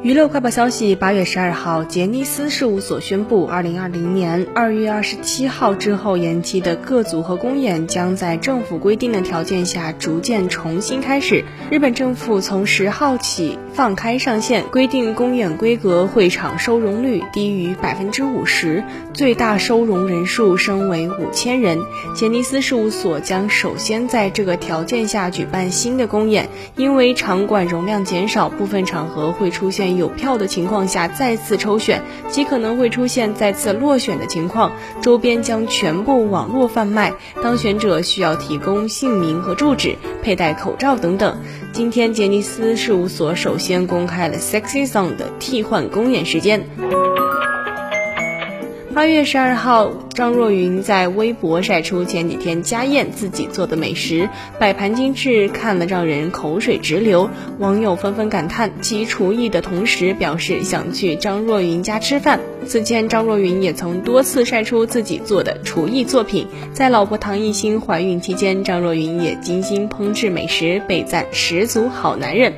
娱乐快报消息：八月十二号，杰尼斯事务所宣布，二零二零年二月二十七号之后延期的各组合公演将在政府规定的条件下逐渐重新开始。日本政府从十号起放开上限，规定公演规格会场收容率低于百分之五十，最大收容人数升为五千人。杰尼斯事务所将首先在这个条件下举办新的公演，因为场馆容量减少，部分场合会出出现。有票的情况下再次抽选，极可能会出现再次落选的情况。周边将全部网络贩卖，当选者需要提供姓名和住址、佩戴口罩等等。今天，杰尼斯事务所首先公开了《Sexy Song》的替换公演时间。八月十二号，张若昀在微博晒出前几天家宴自己做的美食，摆盘精致，看了让人口水直流。网友纷纷感叹其厨艺的同时，表示想去张若昀家吃饭。此前，张若昀也曾多次晒出自己做的厨艺作品。在老婆唐艺昕怀孕期间，张若昀也精心烹制美食，被赞十足好男人。